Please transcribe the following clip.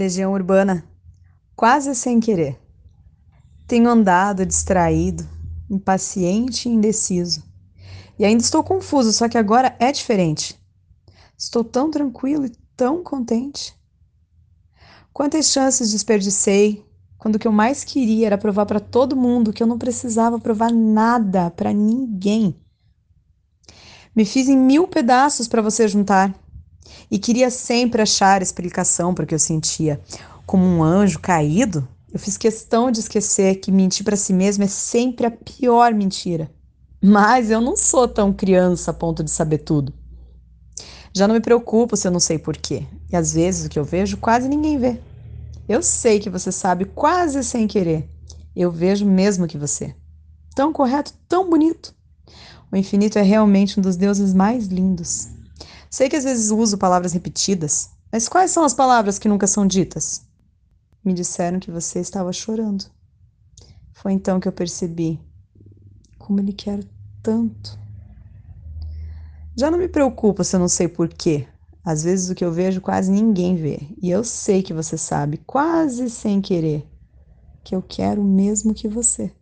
Legião Urbana, quase sem querer. Tenho andado distraído, impaciente e indeciso. E ainda estou confuso, só que agora é diferente. Estou tão tranquilo e tão contente. Quantas chances desperdicei quando o que eu mais queria era provar para todo mundo que eu não precisava provar nada para ninguém. Me fiz em mil pedaços para você juntar e queria sempre achar explicação para o que eu sentia. Como um anjo caído, eu fiz questão de esquecer que mentir para si mesmo é sempre a pior mentira. Mas eu não sou tão criança a ponto de saber tudo. Já não me preocupo se eu não sei porquê. E às vezes o que eu vejo quase ninguém vê. Eu sei que você sabe quase sem querer. Eu vejo mesmo que você. Tão correto, tão bonito. O infinito é realmente um dos deuses mais lindos. Sei que às vezes uso palavras repetidas, mas quais são as palavras que nunca são ditas? Me disseram que você estava chorando. Foi então que eu percebi como ele quer tanto. Já não me preocupo se eu não sei porquê. Às vezes o que eu vejo quase ninguém vê. E eu sei que você sabe, quase sem querer, que eu quero o mesmo que você.